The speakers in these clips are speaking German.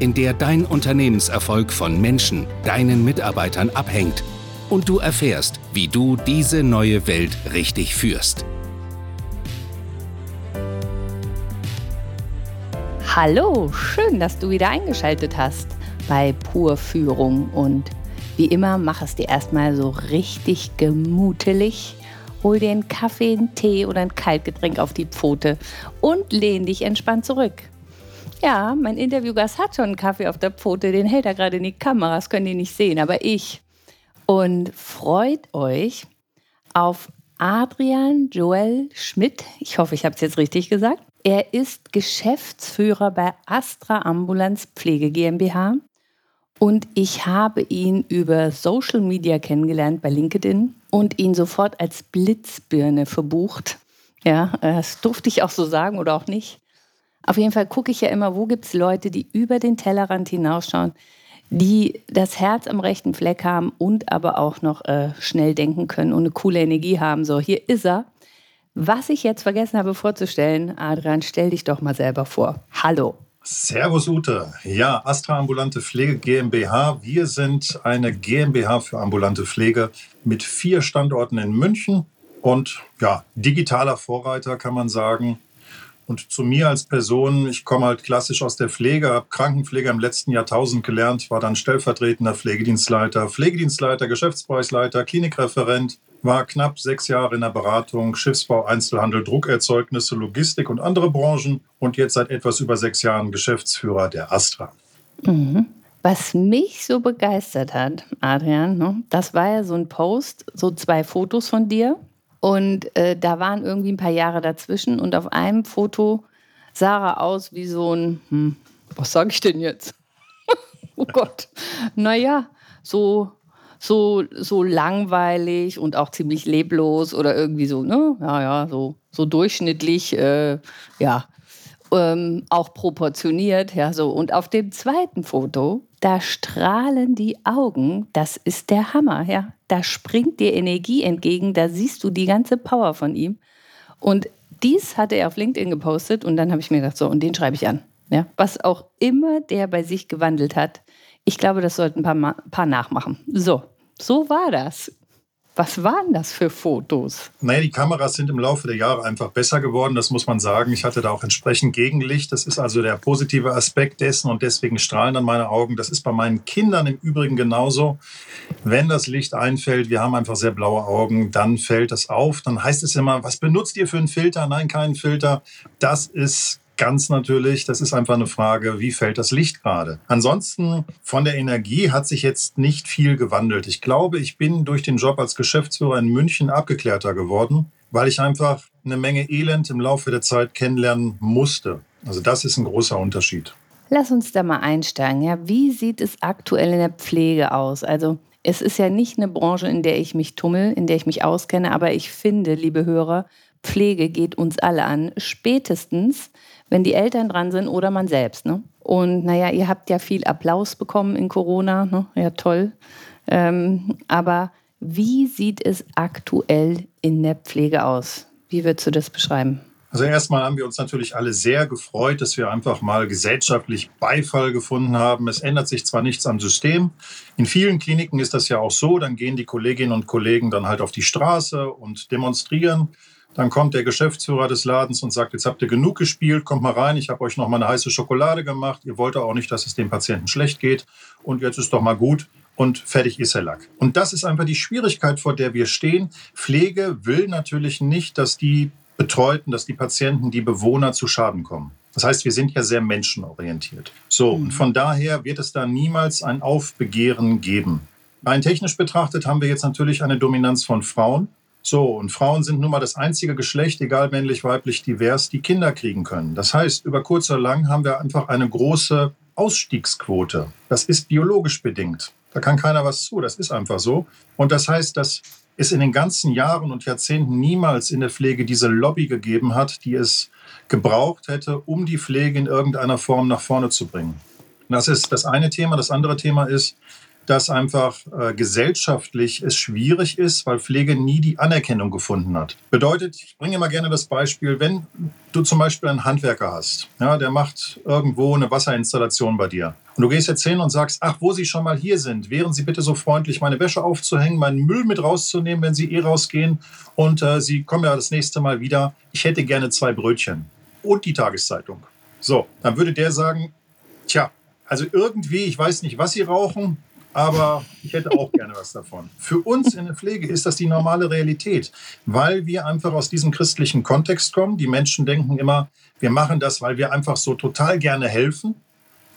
in der dein Unternehmenserfolg von Menschen, deinen Mitarbeitern abhängt und du erfährst, wie du diese neue Welt richtig führst. Hallo, schön, dass du wieder eingeschaltet hast bei Pur Führung und wie immer mach es dir erstmal so richtig gemutelig. Hol dir einen Kaffee, einen Tee oder ein Kaltgetränk auf die Pfote und lehn dich entspannt zurück. Ja, mein Interviewgast hat schon einen Kaffee auf der Pfote, den hält er gerade in die Kamera, das könnt ihr nicht sehen, aber ich. Und freut euch auf Adrian Joel Schmidt. Ich hoffe, ich habe es jetzt richtig gesagt. Er ist Geschäftsführer bei Astra Ambulanz Pflege GmbH und ich habe ihn über Social Media kennengelernt bei LinkedIn und ihn sofort als Blitzbirne verbucht. Ja, das durfte ich auch so sagen oder auch nicht. Auf jeden Fall gucke ich ja immer, wo gibt es Leute, die über den Tellerrand hinausschauen, die das Herz am rechten Fleck haben und aber auch noch äh, schnell denken können und eine coole Energie haben. So, hier ist er. Was ich jetzt vergessen habe vorzustellen, Adrian, stell dich doch mal selber vor. Hallo. Servus Ute. Ja, Astra Ambulante Pflege GmbH. Wir sind eine GmbH für ambulante Pflege mit vier Standorten in München und ja, digitaler Vorreiter kann man sagen. Und zu mir als Person, ich komme halt klassisch aus der Pflege, habe Krankenpflege im letzten Jahrtausend gelernt, war dann stellvertretender Pflegedienstleiter, Pflegedienstleiter, Geschäftsbereichsleiter, Klinikreferent, war knapp sechs Jahre in der Beratung, Schiffsbau, Einzelhandel, Druckerzeugnisse, Logistik und andere Branchen und jetzt seit etwas über sechs Jahren Geschäftsführer der Astra. Mhm. Was mich so begeistert hat, Adrian, ne, das war ja so ein Post, so zwei Fotos von dir und äh, da waren irgendwie ein paar Jahre dazwischen und auf einem Foto sah er aus wie so ein, hm, was sage ich denn jetzt? oh Gott, naja, so, so, so langweilig und auch ziemlich leblos oder irgendwie so, ne? Ja, ja, so, so durchschnittlich, äh, ja, ähm, auch proportioniert, ja, so. Und auf dem zweiten Foto, da strahlen die Augen, das ist der Hammer, ja. Da springt dir Energie entgegen, da siehst du die ganze Power von ihm. Und dies hatte er auf LinkedIn gepostet und dann habe ich mir gedacht, so, und den schreibe ich an. Ja, was auch immer der bei sich gewandelt hat. Ich glaube, das sollten ein paar, paar nachmachen. So, so war das. Was waren das für Fotos? Naja, die Kameras sind im Laufe der Jahre einfach besser geworden, das muss man sagen. Ich hatte da auch entsprechend Gegenlicht. Das ist also der positive Aspekt dessen und deswegen strahlen dann meine Augen. Das ist bei meinen Kindern im Übrigen genauso. Wenn das Licht einfällt, wir haben einfach sehr blaue Augen, dann fällt es auf. Dann heißt es immer, was benutzt ihr für einen Filter? Nein, keinen Filter. Das ist ganz natürlich, das ist einfach eine Frage, wie fällt das Licht gerade? Ansonsten von der Energie hat sich jetzt nicht viel gewandelt. Ich glaube, ich bin durch den Job als Geschäftsführer in München abgeklärter geworden, weil ich einfach eine Menge Elend im Laufe der Zeit kennenlernen musste. Also das ist ein großer Unterschied. Lass uns da mal einsteigen. Ja, wie sieht es aktuell in der Pflege aus? Also es ist ja nicht eine Branche, in der ich mich tummel, in der ich mich auskenne, aber ich finde, liebe Hörer, Pflege geht uns alle an. Spätestens, wenn die Eltern dran sind oder man selbst. Ne? Und naja, ihr habt ja viel Applaus bekommen in Corona. Ne? Ja, toll. Ähm, aber wie sieht es aktuell in der Pflege aus? Wie würdest du das beschreiben? Also erstmal haben wir uns natürlich alle sehr gefreut, dass wir einfach mal gesellschaftlich Beifall gefunden haben. Es ändert sich zwar nichts am System. In vielen Kliniken ist das ja auch so, dann gehen die Kolleginnen und Kollegen dann halt auf die Straße und demonstrieren. Dann kommt der Geschäftsführer des Ladens und sagt, jetzt habt ihr genug gespielt, kommt mal rein, ich habe euch noch mal eine heiße Schokolade gemacht. Ihr wollt auch nicht, dass es dem Patienten schlecht geht und jetzt ist doch mal gut und fertig ist der Lack. Und das ist einfach die Schwierigkeit, vor der wir stehen. Pflege will natürlich nicht, dass die Betreuten, dass die Patienten, die Bewohner zu Schaden kommen. Das heißt, wir sind ja sehr menschenorientiert. So, und mhm. von daher wird es da niemals ein Aufbegehren geben. Rein technisch betrachtet haben wir jetzt natürlich eine Dominanz von Frauen. So, und Frauen sind nun mal das einzige Geschlecht, egal männlich, weiblich, divers, die Kinder kriegen können. Das heißt, über kurz oder lang haben wir einfach eine große Ausstiegsquote. Das ist biologisch bedingt. Da kann keiner was zu. Das ist einfach so. Und das heißt, dass es in den ganzen Jahren und Jahrzehnten niemals in der Pflege diese Lobby gegeben hat, die es gebraucht hätte, um die Pflege in irgendeiner Form nach vorne zu bringen. Das ist das eine Thema. Das andere Thema ist, dass einfach äh, gesellschaftlich es schwierig ist, weil Pflege nie die Anerkennung gefunden hat. Bedeutet, ich bringe immer gerne das Beispiel, wenn du zum Beispiel einen Handwerker hast, ja, der macht irgendwo eine Wasserinstallation bei dir. Und du gehst jetzt hin und sagst, ach, wo Sie schon mal hier sind, wären Sie bitte so freundlich, meine Wäsche aufzuhängen, meinen Müll mit rauszunehmen, wenn Sie eh rausgehen. Und äh, Sie kommen ja das nächste Mal wieder. Ich hätte gerne zwei Brötchen und die Tageszeitung. So, dann würde der sagen, tja, also irgendwie, ich weiß nicht, was Sie rauchen, aber ich hätte auch gerne was davon. Für uns in der Pflege ist das die normale Realität, weil wir einfach aus diesem christlichen Kontext kommen. Die Menschen denken immer, wir machen das, weil wir einfach so total gerne helfen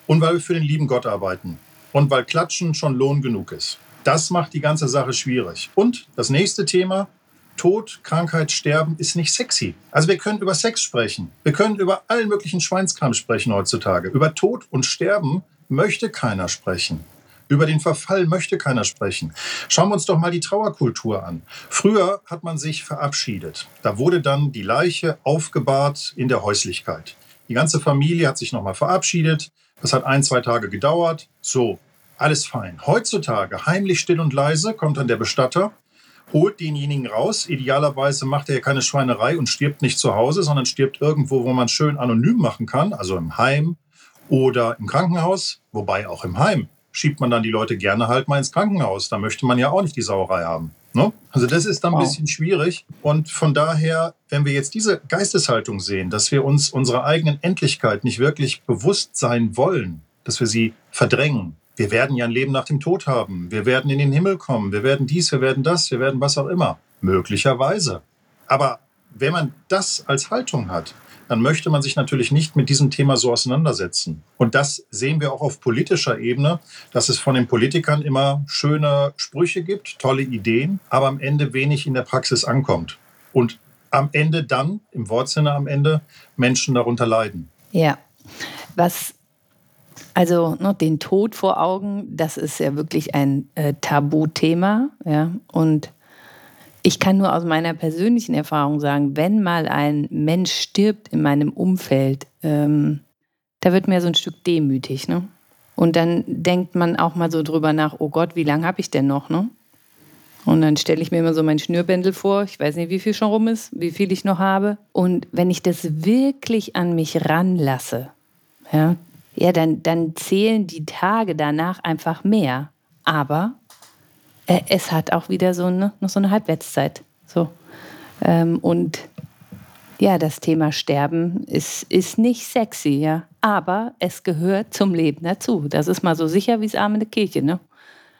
und weil wir für den lieben Gott arbeiten und weil Klatschen schon Lohn genug ist. Das macht die ganze Sache schwierig. Und das nächste Thema, Tod, Krankheit, Sterben ist nicht sexy. Also wir können über Sex sprechen. Wir können über allen möglichen Schweinskram sprechen heutzutage. Über Tod und Sterben möchte keiner sprechen. Über den Verfall möchte keiner sprechen. Schauen wir uns doch mal die Trauerkultur an. Früher hat man sich verabschiedet. Da wurde dann die Leiche aufgebahrt in der Häuslichkeit. Die ganze Familie hat sich nochmal verabschiedet. Das hat ein, zwei Tage gedauert. So, alles fein. Heutzutage, heimlich still und leise, kommt dann der Bestatter, holt denjenigen raus. Idealerweise macht er ja keine Schweinerei und stirbt nicht zu Hause, sondern stirbt irgendwo, wo man schön anonym machen kann, also im Heim oder im Krankenhaus, wobei auch im Heim schiebt man dann die Leute gerne halt mal ins Krankenhaus. Da möchte man ja auch nicht die Sauerei haben. Ne? Also das ist dann ein bisschen schwierig. Und von daher, wenn wir jetzt diese Geisteshaltung sehen, dass wir uns unserer eigenen Endlichkeit nicht wirklich bewusst sein wollen, dass wir sie verdrängen. Wir werden ja ein Leben nach dem Tod haben. Wir werden in den Himmel kommen. Wir werden dies, wir werden das, wir werden was auch immer. Möglicherweise. Aber wenn man das als Haltung hat, dann möchte man sich natürlich nicht mit diesem Thema so auseinandersetzen. Und das sehen wir auch auf politischer Ebene, dass es von den Politikern immer schöne Sprüche gibt, tolle Ideen, aber am Ende wenig in der Praxis ankommt. Und am Ende dann, im Wortsinne am Ende, Menschen darunter leiden. Ja, was also ne, den Tod vor Augen, das ist ja wirklich ein äh, Tabuthema. Ja? Und ich kann nur aus meiner persönlichen Erfahrung sagen, wenn mal ein Mensch stirbt in meinem Umfeld, ähm, da wird mir so ein Stück demütig. Ne? Und dann denkt man auch mal so drüber nach, oh Gott, wie lange habe ich denn noch? Ne? Und dann stelle ich mir immer so mein Schnürbändel vor. Ich weiß nicht, wie viel schon rum ist, wie viel ich noch habe. Und wenn ich das wirklich an mich ranlasse, ja, ja dann, dann zählen die Tage danach einfach mehr. Aber äh, es hat auch wieder so eine, noch so eine Halbwertszeit. So. Ähm, und ja, das Thema Sterben ist, ist nicht sexy, ja. Aber es gehört zum Leben dazu. Das ist mal so sicher wie das Arme in der Kirche, ne?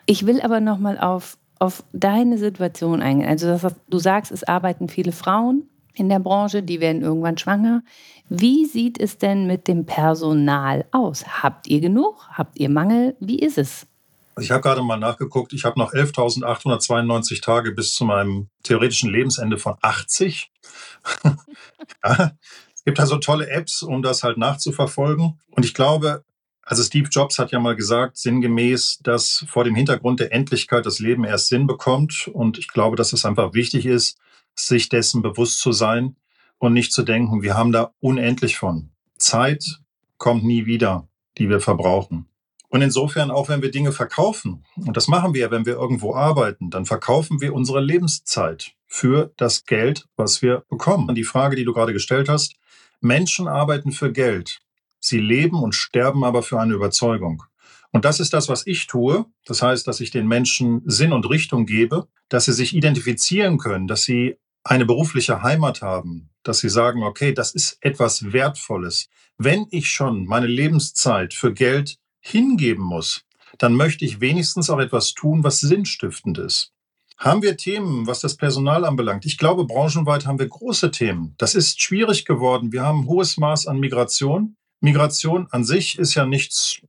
Ich will aber nochmal auf, auf deine Situation eingehen. Also das, du sagst, es arbeiten viele Frauen in der Branche, die werden irgendwann schwanger. Wie sieht es denn mit dem Personal aus? Habt ihr genug? Habt ihr Mangel? Wie ist es? Ich habe gerade mal nachgeguckt, ich habe noch 11.892 Tage bis zu meinem theoretischen Lebensende von 80. ja, es gibt also tolle Apps, um das halt nachzuverfolgen. Und ich glaube, also Steve Jobs hat ja mal gesagt, sinngemäß, dass vor dem Hintergrund der Endlichkeit das Leben erst Sinn bekommt. Und ich glaube, dass es einfach wichtig ist, sich dessen bewusst zu sein und nicht zu denken, wir haben da unendlich von. Zeit kommt nie wieder, die wir verbrauchen. Und insofern, auch wenn wir Dinge verkaufen, und das machen wir ja, wenn wir irgendwo arbeiten, dann verkaufen wir unsere Lebenszeit für das Geld, was wir bekommen. Die Frage, die du gerade gestellt hast, Menschen arbeiten für Geld. Sie leben und sterben aber für eine Überzeugung. Und das ist das, was ich tue. Das heißt, dass ich den Menschen Sinn und Richtung gebe, dass sie sich identifizieren können, dass sie eine berufliche Heimat haben, dass sie sagen, okay, das ist etwas Wertvolles. Wenn ich schon meine Lebenszeit für Geld hingeben muss, dann möchte ich wenigstens auch etwas tun, was sinnstiftend ist. Haben wir Themen, was das Personal anbelangt? Ich glaube, branchenweit haben wir große Themen. Das ist schwierig geworden. Wir haben ein hohes Maß an Migration. Migration an sich ist ja nichts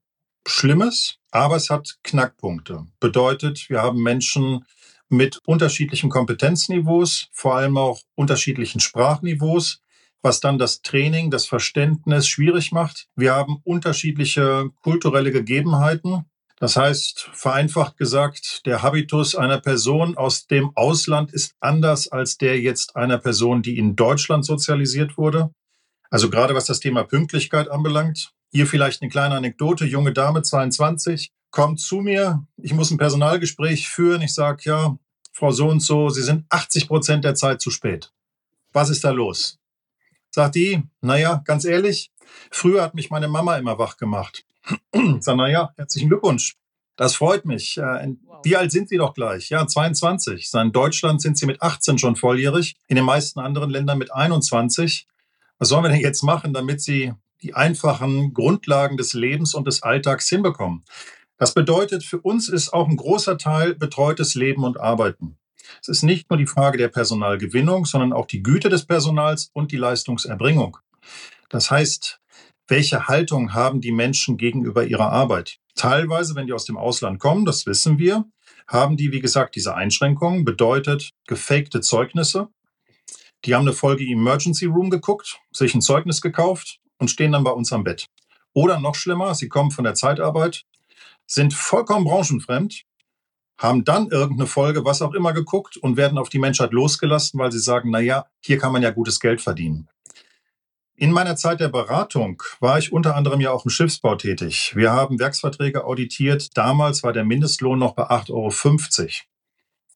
Schlimmes, aber es hat Knackpunkte. Bedeutet, wir haben Menschen mit unterschiedlichen Kompetenzniveaus, vor allem auch unterschiedlichen Sprachniveaus. Was dann das Training, das Verständnis schwierig macht. Wir haben unterschiedliche kulturelle Gegebenheiten. Das heißt, vereinfacht gesagt, der Habitus einer Person aus dem Ausland ist anders als der jetzt einer Person, die in Deutschland sozialisiert wurde. Also gerade was das Thema Pünktlichkeit anbelangt. Hier vielleicht eine kleine Anekdote. Junge Dame, 22, kommt zu mir. Ich muss ein Personalgespräch führen. Ich sage, ja, Frau so und so, Sie sind 80 Prozent der Zeit zu spät. Was ist da los? Sagt die, naja, ganz ehrlich, früher hat mich meine Mama immer wach gemacht. Sag, naja, herzlichen Glückwunsch. Das freut mich. Äh, wie alt sind Sie doch gleich? Ja, 22. In Deutschland sind Sie mit 18 schon volljährig, in den meisten anderen Ländern mit 21. Was sollen wir denn jetzt machen, damit Sie die einfachen Grundlagen des Lebens und des Alltags hinbekommen? Das bedeutet, für uns ist auch ein großer Teil betreutes Leben und Arbeiten. Es ist nicht nur die Frage der Personalgewinnung, sondern auch die Güte des Personals und die Leistungserbringung. Das heißt, welche Haltung haben die Menschen gegenüber ihrer Arbeit? Teilweise, wenn die aus dem Ausland kommen, das wissen wir, haben die, wie gesagt, diese Einschränkungen, bedeutet gefakte Zeugnisse. Die haben eine Folge Emergency Room geguckt, sich ein Zeugnis gekauft und stehen dann bei uns am Bett. Oder noch schlimmer, sie kommen von der Zeitarbeit, sind vollkommen branchenfremd, haben dann irgendeine Folge, was auch immer, geguckt und werden auf die Menschheit losgelassen, weil sie sagen, na ja, hier kann man ja gutes Geld verdienen. In meiner Zeit der Beratung war ich unter anderem ja auch im Schiffsbau tätig. Wir haben Werksverträge auditiert. Damals war der Mindestlohn noch bei 8,50 Euro.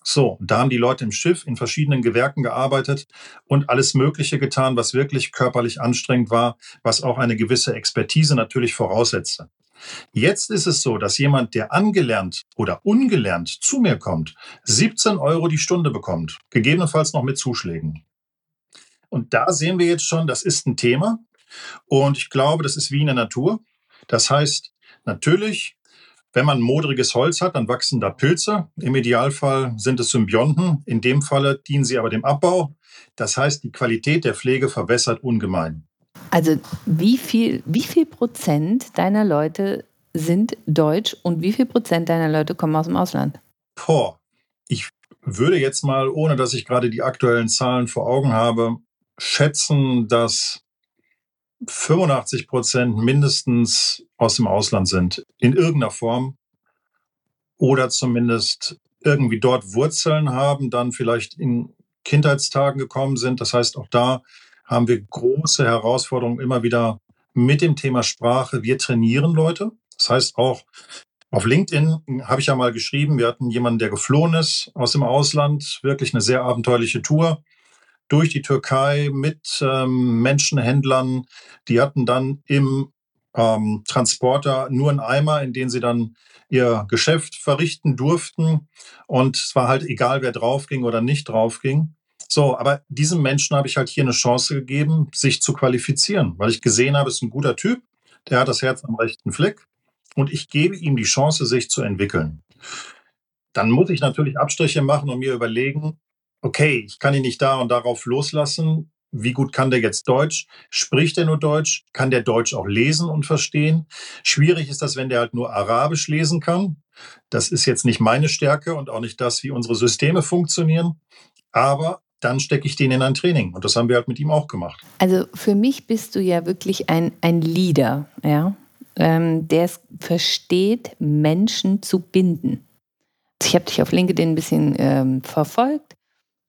So, da haben die Leute im Schiff in verschiedenen Gewerken gearbeitet und alles Mögliche getan, was wirklich körperlich anstrengend war, was auch eine gewisse Expertise natürlich voraussetzte. Jetzt ist es so, dass jemand, der angelernt oder ungelernt zu mir kommt, 17 Euro die Stunde bekommt, gegebenenfalls noch mit Zuschlägen. Und da sehen wir jetzt schon, das ist ein Thema. Und ich glaube, das ist wie in der Natur. Das heißt, natürlich, wenn man modriges Holz hat, dann wachsen da Pilze. Im Idealfall sind es Symbionten. In dem Falle dienen sie aber dem Abbau. Das heißt, die Qualität der Pflege verbessert ungemein. Also wie viel, wie viel Prozent deiner Leute sind deutsch und wie viel Prozent deiner Leute kommen aus dem Ausland? Boah, ich würde jetzt mal, ohne dass ich gerade die aktuellen Zahlen vor Augen habe, schätzen, dass 85 Prozent mindestens aus dem Ausland sind, in irgendeiner Form. Oder zumindest irgendwie dort Wurzeln haben, dann vielleicht in Kindheitstagen gekommen sind. Das heißt, auch da haben wir große Herausforderungen immer wieder mit dem Thema Sprache. Wir trainieren Leute. Das heißt auch, auf LinkedIn habe ich ja mal geschrieben, wir hatten jemanden, der geflohen ist aus dem Ausland, wirklich eine sehr abenteuerliche Tour durch die Türkei mit ähm, Menschenhändlern. Die hatten dann im ähm, Transporter nur einen Eimer, in den sie dann ihr Geschäft verrichten durften. Und es war halt egal, wer draufging oder nicht draufging. So, aber diesem Menschen habe ich halt hier eine Chance gegeben, sich zu qualifizieren, weil ich gesehen habe, es ist ein guter Typ, der hat das Herz am rechten Fleck und ich gebe ihm die Chance, sich zu entwickeln. Dann muss ich natürlich Abstriche machen und mir überlegen, okay, ich kann ihn nicht da und darauf loslassen. Wie gut kann der jetzt Deutsch? Spricht er nur Deutsch? Kann der Deutsch auch lesen und verstehen? Schwierig ist das, wenn der halt nur Arabisch lesen kann. Das ist jetzt nicht meine Stärke und auch nicht das, wie unsere Systeme funktionieren. Aber dann stecke ich den in ein Training. Und das haben wir halt mit ihm auch gemacht. Also für mich bist du ja wirklich ein, ein Leader, ja, ähm, der es versteht, Menschen zu binden. Ich habe dich auf LinkedIn ein bisschen ähm, verfolgt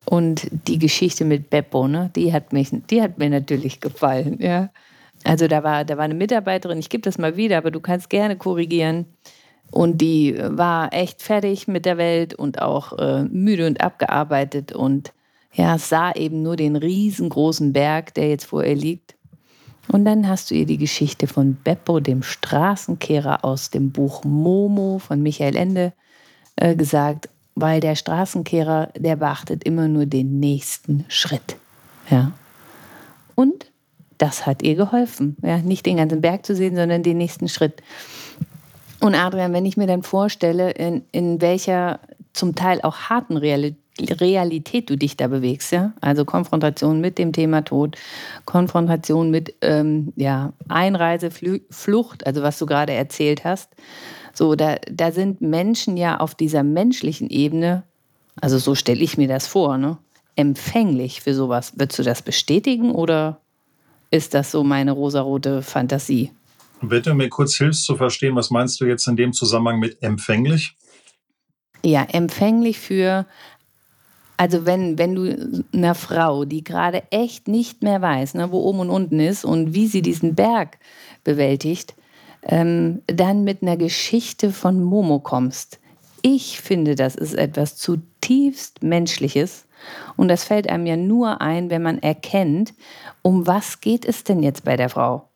und die Geschichte mit Beppo, ne, die hat mich, die hat mir natürlich gefallen, ja. Also da war, da war eine Mitarbeiterin, ich gebe das mal wieder, aber du kannst gerne korrigieren. Und die war echt fertig mit der Welt und auch äh, müde und abgearbeitet und ja, sah eben nur den riesengroßen Berg, der jetzt vor ihr liegt. Und dann hast du ihr die Geschichte von Beppo, dem Straßenkehrer aus dem Buch Momo von Michael Ende, äh, gesagt weil der Straßenkehrer, der beachtet immer nur den nächsten Schritt. Ja. Und das hat ihr geholfen. Ja, nicht den ganzen Berg zu sehen, sondern den nächsten Schritt. Und Adrian, wenn ich mir dann vorstelle, in, in welcher zum Teil auch harten Realität du dich da bewegst, ja, also Konfrontation mit dem Thema Tod, Konfrontation mit ähm, ja, Einreise, Flucht, also was du gerade erzählt hast, so, da, da sind Menschen ja auf dieser menschlichen Ebene, also so stelle ich mir das vor, ne, empfänglich für sowas. Würdest du das bestätigen oder ist das so meine rosarote Fantasie. Wenn du mir kurz hilfst zu verstehen, was meinst du jetzt in dem Zusammenhang mit empfänglich? Ja, empfänglich für, also wenn, wenn du einer Frau, die gerade echt nicht mehr weiß, ne, wo oben und unten ist und wie sie diesen Berg bewältigt, ähm, dann mit einer Geschichte von Momo kommst. Ich finde, das ist etwas zutiefst Menschliches. Und das fällt einem ja nur ein, wenn man erkennt, um was geht es denn jetzt bei der Frau?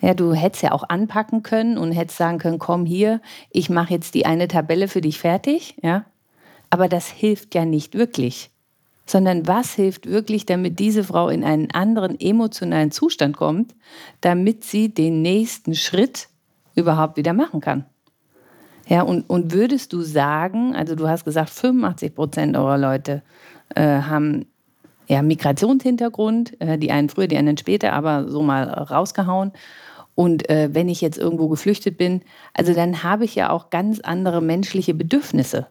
Ja, du hättest ja auch anpacken können und hättest sagen können, komm hier, ich mache jetzt die eine Tabelle für dich fertig, ja. Aber das hilft ja nicht wirklich. Sondern was hilft wirklich, damit diese Frau in einen anderen emotionalen Zustand kommt, damit sie den nächsten Schritt überhaupt wieder machen kann? Ja, und, und würdest du sagen, also du hast gesagt, 85 Prozent eurer Leute äh, haben ja, Migrationshintergrund, äh, die einen früher, die anderen später, aber so mal rausgehauen. Und äh, wenn ich jetzt irgendwo geflüchtet bin, also dann habe ich ja auch ganz andere menschliche Bedürfnisse.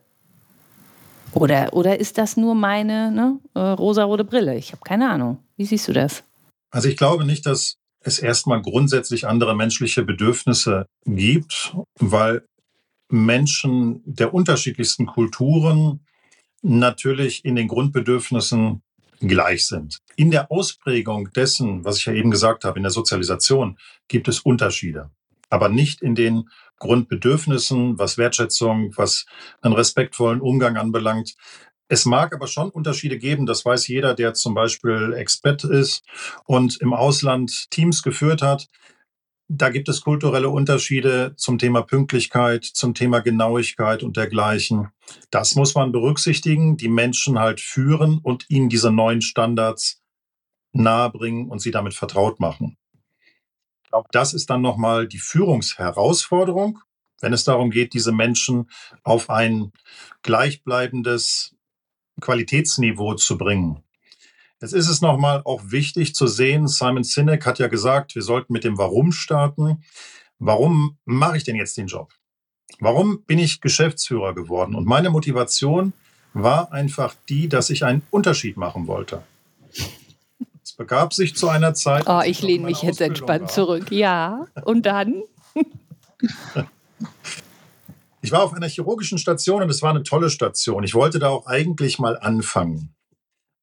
Oder, oder ist das nur meine ne, äh, rosarote Brille? Ich habe keine Ahnung. Wie siehst du das? Also ich glaube nicht, dass es erstmal grundsätzlich andere menschliche Bedürfnisse gibt, weil Menschen der unterschiedlichsten Kulturen natürlich in den Grundbedürfnissen gleich sind. In der Ausprägung dessen, was ich ja eben gesagt habe, in der Sozialisation, gibt es Unterschiede, aber nicht in den Grundbedürfnissen, was Wertschätzung, was einen respektvollen Umgang anbelangt. Es mag aber schon Unterschiede geben, das weiß jeder, der zum Beispiel Expert ist und im Ausland Teams geführt hat. Da gibt es kulturelle Unterschiede zum Thema Pünktlichkeit, zum Thema Genauigkeit und dergleichen. Das muss man berücksichtigen, die Menschen halt führen und ihnen diese neuen Standards nahebringen und sie damit vertraut machen. Glaube, das ist dann nochmal die Führungsherausforderung, wenn es darum geht, diese Menschen auf ein gleichbleibendes Qualitätsniveau zu bringen. Jetzt ist es nochmal auch wichtig zu sehen, Simon Sinek hat ja gesagt, wir sollten mit dem Warum starten. Warum mache ich denn jetzt den Job? Warum bin ich Geschäftsführer geworden? Und meine Motivation war einfach die, dass ich einen Unterschied machen wollte. Begab sich zu einer Zeit. Oh, ich lehne mich jetzt entspannt war. zurück. Ja, und dann? Ich war auf einer chirurgischen Station und es war eine tolle Station. Ich wollte da auch eigentlich mal anfangen.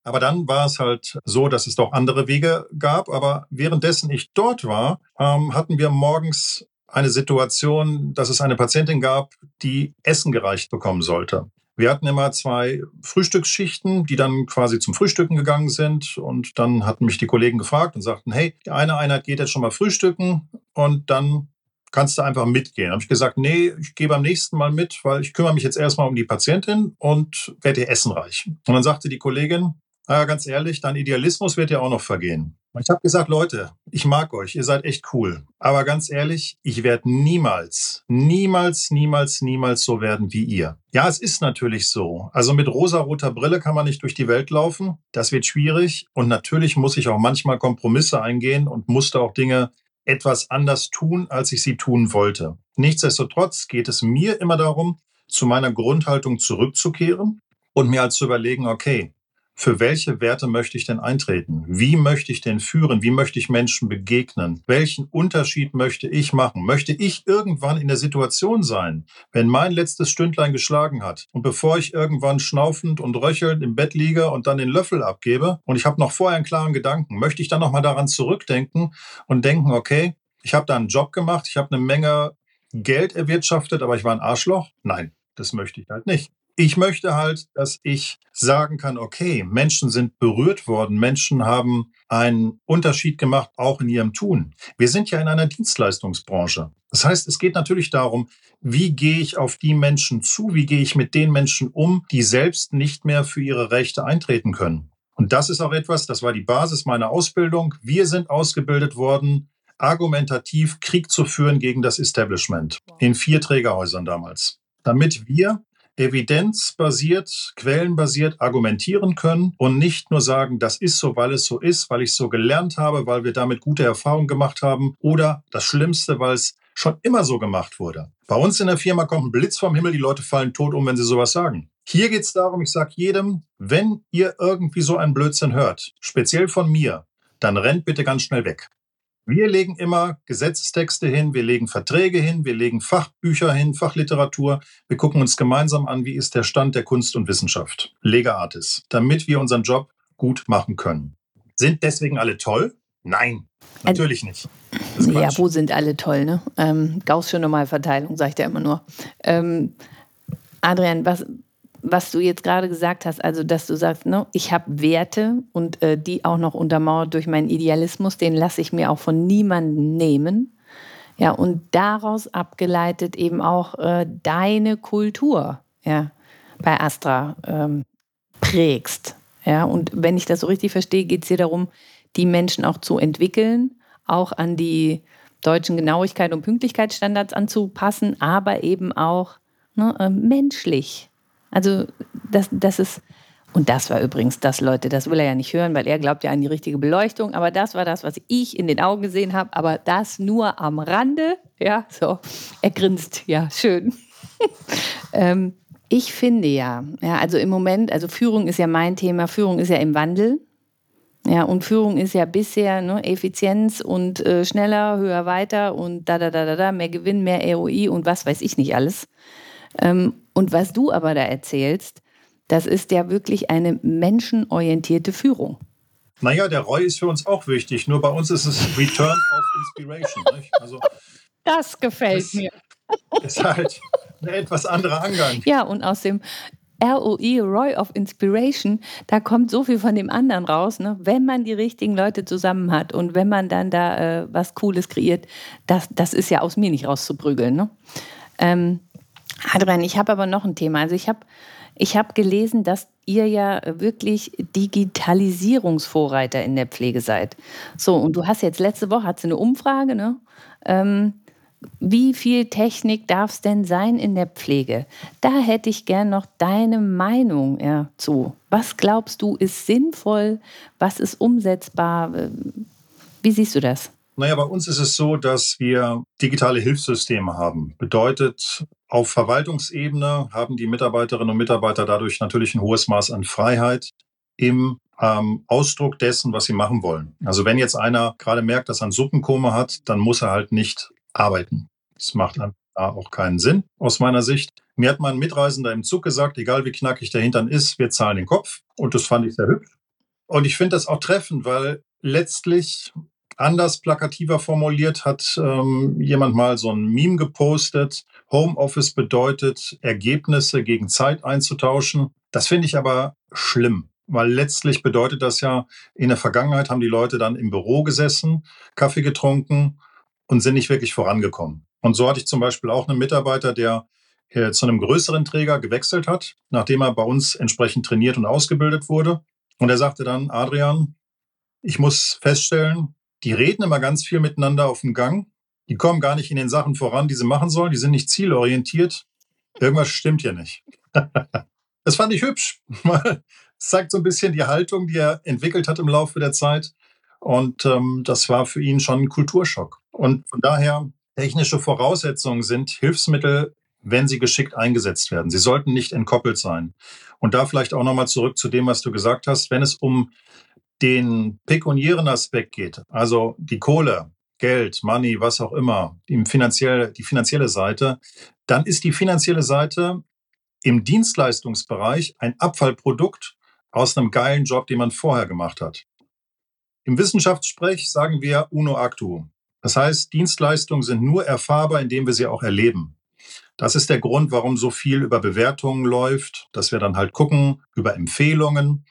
Aber dann war es halt so, dass es doch andere Wege gab. Aber währenddessen ich dort war, ähm, hatten wir morgens eine Situation, dass es eine Patientin gab, die Essen gereicht bekommen sollte. Wir hatten immer zwei Frühstücksschichten, die dann quasi zum Frühstücken gegangen sind. Und dann hatten mich die Kollegen gefragt und sagten, hey, die eine Einheit geht jetzt schon mal frühstücken und dann kannst du einfach mitgehen. Habe ich gesagt, nee, ich gehe beim nächsten Mal mit, weil ich kümmere mich jetzt erstmal um die Patientin und werde ihr Essen reichen. Und dann sagte die Kollegin, naja, ganz ehrlich, dein Idealismus wird ja auch noch vergehen. Ich habe gesagt, Leute, ich mag euch, ihr seid echt cool. Aber ganz ehrlich, ich werde niemals, niemals, niemals, niemals so werden wie ihr. Ja, es ist natürlich so. Also mit rosa-roter Brille kann man nicht durch die Welt laufen. Das wird schwierig. Und natürlich muss ich auch manchmal Kompromisse eingehen und musste auch Dinge etwas anders tun, als ich sie tun wollte. Nichtsdestotrotz geht es mir immer darum, zu meiner Grundhaltung zurückzukehren und mir halt zu überlegen, okay, für welche Werte möchte ich denn eintreten? Wie möchte ich denn führen? Wie möchte ich Menschen begegnen? Welchen Unterschied möchte ich machen? Möchte ich irgendwann in der Situation sein, wenn mein letztes Stündlein geschlagen hat und bevor ich irgendwann schnaufend und röchelnd im Bett liege und dann den Löffel abgebe und ich habe noch vorher einen klaren Gedanken, möchte ich dann nochmal daran zurückdenken und denken, okay, ich habe da einen Job gemacht, ich habe eine Menge Geld erwirtschaftet, aber ich war ein Arschloch? Nein, das möchte ich halt nicht. Ich möchte halt, dass ich sagen kann, okay, Menschen sind berührt worden, Menschen haben einen Unterschied gemacht, auch in ihrem Tun. Wir sind ja in einer Dienstleistungsbranche. Das heißt, es geht natürlich darum, wie gehe ich auf die Menschen zu, wie gehe ich mit den Menschen um, die selbst nicht mehr für ihre Rechte eintreten können. Und das ist auch etwas, das war die Basis meiner Ausbildung. Wir sind ausgebildet worden, argumentativ Krieg zu führen gegen das Establishment in vier Trägerhäusern damals, damit wir evidenzbasiert, quellenbasiert argumentieren können und nicht nur sagen, das ist so, weil es so ist, weil ich so gelernt habe, weil wir damit gute Erfahrungen gemacht haben oder das Schlimmste, weil es schon immer so gemacht wurde. Bei uns in der Firma kommt ein Blitz vom Himmel, die Leute fallen tot um, wenn sie sowas sagen. Hier geht es darum, ich sage jedem, wenn ihr irgendwie so einen Blödsinn hört, speziell von mir, dann rennt bitte ganz schnell weg. Wir legen immer Gesetzestexte hin, wir legen Verträge hin, wir legen Fachbücher hin, Fachliteratur. Wir gucken uns gemeinsam an, wie ist der Stand der Kunst und Wissenschaft, Lega Artis, damit wir unseren Job gut machen können. Sind deswegen alle toll? Nein, natürlich nicht. Ja, wo sind alle toll, ne? Ähm, Gaußsche Normalverteilung, sagt er immer nur. Ähm, Adrian, was, was du jetzt gerade gesagt hast, also dass du sagst, ne, ich habe Werte und äh, die auch noch untermauert durch meinen Idealismus, den lasse ich mir auch von niemandem nehmen. Ja, und daraus abgeleitet eben auch äh, deine Kultur, ja, bei Astra ähm, prägst. Ja, und wenn ich das so richtig verstehe, geht es dir darum, die Menschen auch zu entwickeln, auch an die deutschen Genauigkeit und Pünktlichkeitsstandards anzupassen, aber eben auch ne, äh, menschlich also das, das ist, und das war übrigens das, Leute, das will er ja nicht hören, weil er glaubt ja an die richtige Beleuchtung, aber das war das, was ich in den Augen gesehen habe, aber das nur am Rande. Ja, so, er grinst, ja, schön. ähm, ich finde ja, ja, also im Moment, also Führung ist ja mein Thema, Führung ist ja im Wandel. Ja, und Führung ist ja bisher ne, Effizienz und äh, schneller, höher, weiter und da, da, da, da, da, mehr Gewinn, mehr ROI und was weiß ich nicht alles. Ähm, und was du aber da erzählst, das ist ja wirklich eine menschenorientierte Führung. Naja, der Roy ist für uns auch wichtig, nur bei uns ist es Return of Inspiration. Also, das gefällt das mir. Ist halt ein etwas anderer Angang. Ja, und aus dem ROI, Roy of Inspiration, da kommt so viel von dem anderen raus, ne? wenn man die richtigen Leute zusammen hat und wenn man dann da äh, was Cooles kreiert, das, das ist ja aus mir nicht rauszuprügeln. Ne? Ähm, Adrian, ich habe aber noch ein Thema. Also ich habe ich hab gelesen, dass ihr ja wirklich Digitalisierungsvorreiter in der Pflege seid. So, und du hast jetzt letzte Woche hat eine Umfrage, ne? Ähm, wie viel Technik darf es denn sein in der Pflege? Da hätte ich gern noch deine Meinung ja, zu. Was glaubst du ist sinnvoll? Was ist umsetzbar? Wie siehst du das? Naja, bei uns ist es so, dass wir digitale Hilfssysteme haben. Bedeutet, auf Verwaltungsebene haben die Mitarbeiterinnen und Mitarbeiter dadurch natürlich ein hohes Maß an Freiheit im ähm, Ausdruck dessen, was sie machen wollen. Also wenn jetzt einer gerade merkt, dass er ein Suppenkoma hat, dann muss er halt nicht arbeiten. Das macht dann auch keinen Sinn aus meiner Sicht. Mir hat mein Mitreisender im Zug gesagt, egal wie knackig der Hintern ist, wir zahlen den Kopf. Und das fand ich sehr hübsch. Und ich finde das auch treffend, weil letztlich Anders plakativer formuliert hat ähm, jemand mal so ein Meme gepostet. Homeoffice bedeutet, Ergebnisse gegen Zeit einzutauschen. Das finde ich aber schlimm, weil letztlich bedeutet das ja, in der Vergangenheit haben die Leute dann im Büro gesessen, Kaffee getrunken und sind nicht wirklich vorangekommen. Und so hatte ich zum Beispiel auch einen Mitarbeiter, der äh, zu einem größeren Träger gewechselt hat, nachdem er bei uns entsprechend trainiert und ausgebildet wurde. Und er sagte dann, Adrian, ich muss feststellen, die reden immer ganz viel miteinander auf dem Gang. Die kommen gar nicht in den Sachen voran, die sie machen sollen. Die sind nicht zielorientiert. Irgendwas stimmt hier nicht. das fand ich hübsch. Es zeigt so ein bisschen die Haltung, die er entwickelt hat im Laufe der Zeit. Und ähm, das war für ihn schon ein Kulturschock. Und von daher, technische Voraussetzungen sind Hilfsmittel, wenn sie geschickt eingesetzt werden. Sie sollten nicht entkoppelt sein. Und da vielleicht auch nochmal zurück zu dem, was du gesagt hast. Wenn es um den pekuniären Aspekt geht, also die Kohle, Geld, Money, was auch immer, die finanzielle, die finanzielle Seite, dann ist die finanzielle Seite im Dienstleistungsbereich ein Abfallprodukt aus einem geilen Job, den man vorher gemacht hat. Im Wissenschaftssprech sagen wir uno actu. Das heißt, Dienstleistungen sind nur erfahrbar, indem wir sie auch erleben. Das ist der Grund, warum so viel über Bewertungen läuft, dass wir dann halt gucken über Empfehlungen.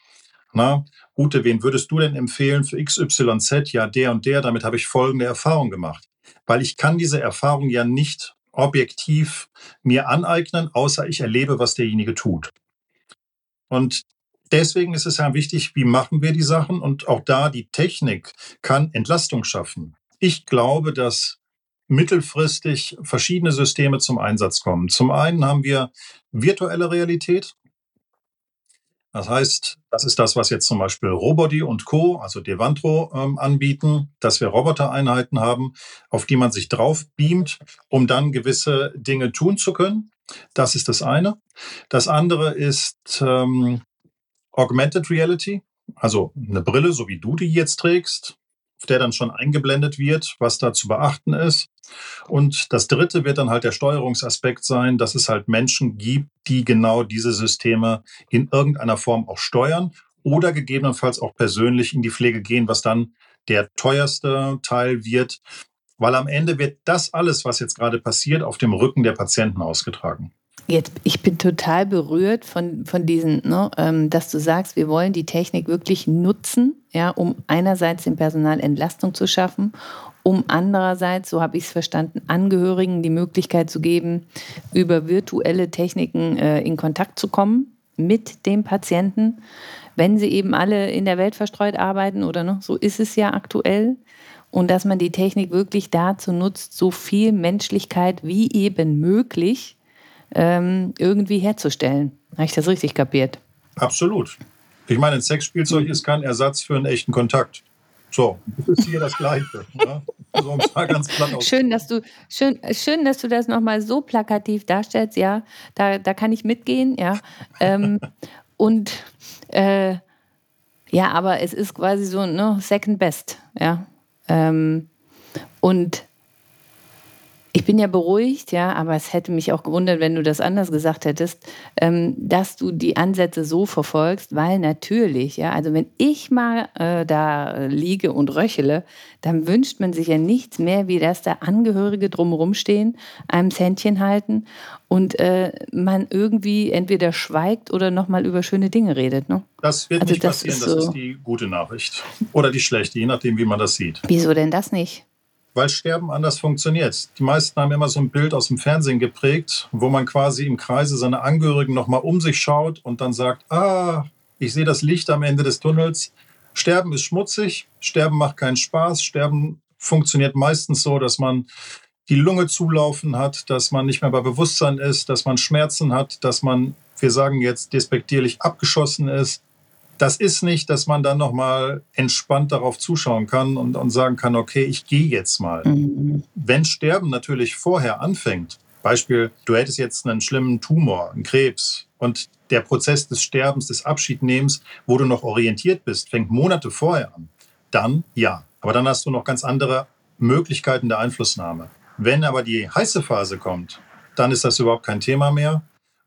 Na, Ute, wen würdest du denn empfehlen für XYZ? Ja, der und der, damit habe ich folgende Erfahrung gemacht. Weil ich kann diese Erfahrung ja nicht objektiv mir aneignen, außer ich erlebe, was derjenige tut. Und deswegen ist es ja wichtig, wie machen wir die Sachen? Und auch da, die Technik kann Entlastung schaffen. Ich glaube, dass mittelfristig verschiedene Systeme zum Einsatz kommen. Zum einen haben wir virtuelle Realität. Das heißt, das ist das, was jetzt zum Beispiel Robody und Co., also Devantro, ähm, anbieten, dass wir Robotereinheiten haben, auf die man sich drauf beamt, um dann gewisse Dinge tun zu können. Das ist das eine. Das andere ist ähm, Augmented Reality. also eine Brille, so wie du die jetzt trägst, der dann schon eingeblendet wird, was da zu beachten ist. Und das dritte wird dann halt der Steuerungsaspekt sein, dass es halt Menschen gibt, die genau diese Systeme in irgendeiner Form auch steuern oder gegebenenfalls auch persönlich in die Pflege gehen, was dann der teuerste Teil wird, weil am Ende wird das alles, was jetzt gerade passiert, auf dem Rücken der Patienten ausgetragen. Jetzt, ich bin total berührt von, von diesen, ne, ähm, dass du sagst, wir wollen die Technik wirklich nutzen, ja, um einerseits dem Personal Entlastung zu schaffen, um andererseits, so habe ich es verstanden, Angehörigen die Möglichkeit zu geben, über virtuelle Techniken äh, in Kontakt zu kommen mit dem Patienten, wenn sie eben alle in der Welt verstreut arbeiten oder ne, so ist es ja aktuell. Und dass man die Technik wirklich dazu nutzt, so viel Menschlichkeit wie eben möglich ähm, irgendwie herzustellen. Habe ich das richtig kapiert? Absolut. Ich meine, ein Sexspielzeug ist kein Ersatz für einen echten Kontakt. So, das ist hier das Gleiche. Ne? Also, schön, dass du, schön, schön, dass du das nochmal so plakativ darstellst. Ja, da, da kann ich mitgehen. Ja, ähm, und äh, ja, aber es ist quasi so ne, Second Best. Ja, ähm, und ich bin ja beruhigt, ja, aber es hätte mich auch gewundert, wenn du das anders gesagt hättest, ähm, dass du die Ansätze so verfolgst, weil natürlich, ja, also wenn ich mal äh, da liege und röchele, dann wünscht man sich ja nichts mehr, wie dass da Angehörige drumherum stehen, einem Händchen halten und äh, man irgendwie entweder schweigt oder nochmal über schöne Dinge redet. Ne? Das wird also nicht das passieren, ist so das ist die gute Nachricht. Oder die schlechte, je nachdem, wie man das sieht. Wieso denn das nicht? Weil Sterben anders funktioniert. Die meisten haben immer so ein Bild aus dem Fernsehen geprägt, wo man quasi im Kreise seiner Angehörigen nochmal um sich schaut und dann sagt, ah, ich sehe das Licht am Ende des Tunnels. Sterben ist schmutzig, Sterben macht keinen Spaß, Sterben funktioniert meistens so, dass man die Lunge zulaufen hat, dass man nicht mehr bei Bewusstsein ist, dass man Schmerzen hat, dass man, wir sagen jetzt despektierlich, abgeschossen ist, das ist nicht, dass man dann nochmal entspannt darauf zuschauen kann und, und sagen kann, okay, ich gehe jetzt mal. Mhm. Wenn Sterben natürlich vorher anfängt, Beispiel, du hättest jetzt einen schlimmen Tumor, einen Krebs und der Prozess des Sterbens, des Abschiednehmens, wo du noch orientiert bist, fängt Monate vorher an, dann ja. Aber dann hast du noch ganz andere Möglichkeiten der Einflussnahme. Wenn aber die heiße Phase kommt, dann ist das überhaupt kein Thema mehr.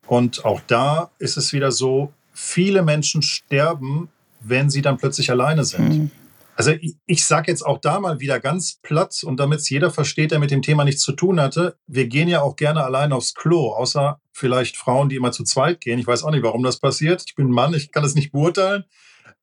Und auch da ist es wieder so, viele Menschen sterben, wenn sie dann plötzlich alleine sind. Mhm. Also ich, ich sage jetzt auch da mal wieder ganz platt und damit es jeder versteht, der mit dem Thema nichts zu tun hatte, wir gehen ja auch gerne allein aufs Klo, außer vielleicht Frauen, die immer zu zweit gehen. Ich weiß auch nicht, warum das passiert. Ich bin Mann, ich kann das nicht beurteilen.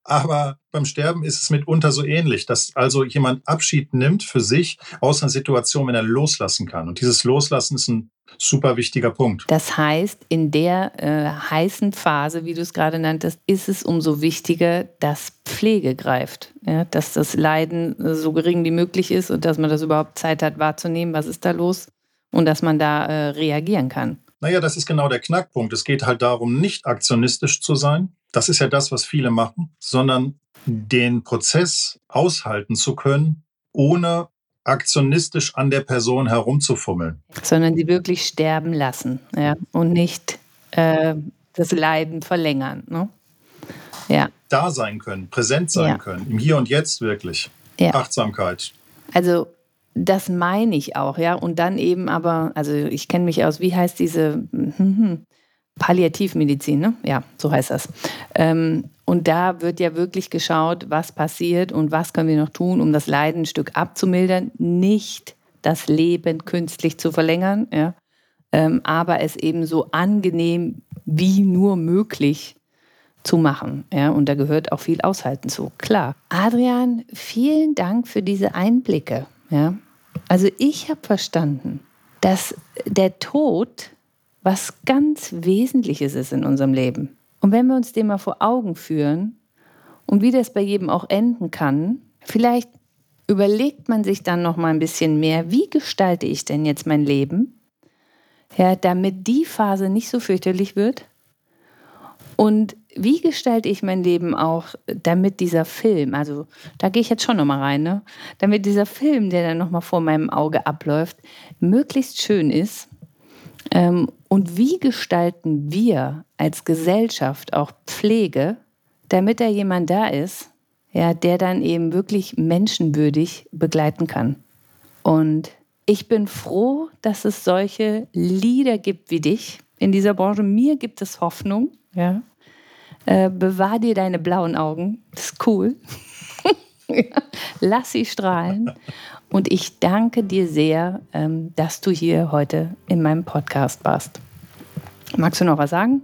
Aber beim Sterben ist es mitunter so ähnlich, dass also jemand Abschied nimmt für sich aus einer Situation, wenn er loslassen kann. Und dieses Loslassen ist ein super wichtiger Punkt. Das heißt, in der äh, heißen Phase, wie du es gerade nanntest, ist es umso wichtiger, dass Pflege greift. Ja? Dass das Leiden so gering wie möglich ist und dass man das überhaupt Zeit hat wahrzunehmen, was ist da los und dass man da äh, reagieren kann. Naja, das ist genau der Knackpunkt. Es geht halt darum, nicht aktionistisch zu sein. Das ist ja das, was viele machen, sondern den Prozess aushalten zu können, ohne aktionistisch an der Person herumzufummeln. Sondern sie wirklich sterben lassen ja? und nicht äh, das Leiden verlängern. Ne? Ja. Da sein können, präsent sein ja. können, im Hier und Jetzt wirklich. Ja. Achtsamkeit. Also das meine ich auch, ja. Und dann eben aber, also ich kenne mich aus, wie heißt diese Palliativmedizin, ne? Ja, so heißt das. Ähm, und da wird ja wirklich geschaut, was passiert und was können wir noch tun, um das Leiden ein Stück abzumildern, nicht das Leben künstlich zu verlängern, ja, ähm, aber es eben so angenehm wie nur möglich zu machen. Ja, und da gehört auch viel Aushalten zu, klar. Adrian, vielen Dank für diese Einblicke. Ja. Also ich habe verstanden, dass der Tod was ganz Wesentliches ist in unserem Leben. Und wenn wir uns dem mal vor Augen führen und wie das bei jedem auch enden kann, vielleicht überlegt man sich dann noch mal ein bisschen mehr, wie gestalte ich denn jetzt mein Leben, ja, damit die Phase nicht so fürchterlich wird. Und wie gestalte ich mein Leben auch, damit dieser Film, also da gehe ich jetzt schon noch mal rein, ne? damit dieser Film, der dann noch mal vor meinem Auge abläuft, möglichst schön ist ähm, und wie gestalten wir als Gesellschaft auch Pflege, damit da jemand da ist, ja, der dann eben wirklich menschenwürdig begleiten kann. Und ich bin froh, dass es solche Lieder gibt wie dich in dieser Branche. Mir gibt es Hoffnung. Ja. Äh, bewahr dir deine blauen Augen. Das ist cool. Lass sie strahlen. Und ich danke dir sehr, ähm, dass du hier heute in meinem Podcast warst. Magst du noch was sagen?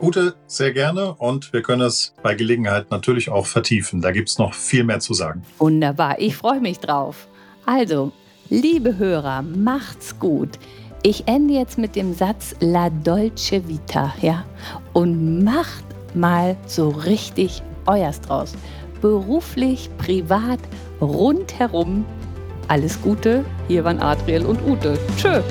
Ute, sehr gerne und wir können es bei Gelegenheit natürlich auch vertiefen. Da gibt es noch viel mehr zu sagen. Wunderbar, ich freue mich drauf. Also, liebe Hörer, macht's gut. Ich ende jetzt mit dem Satz La Dolce Vita, ja? Und macht mal so richtig euers draus. Beruflich, privat, rundherum. Alles Gute, hier waren Adriel und Ute. Tschö.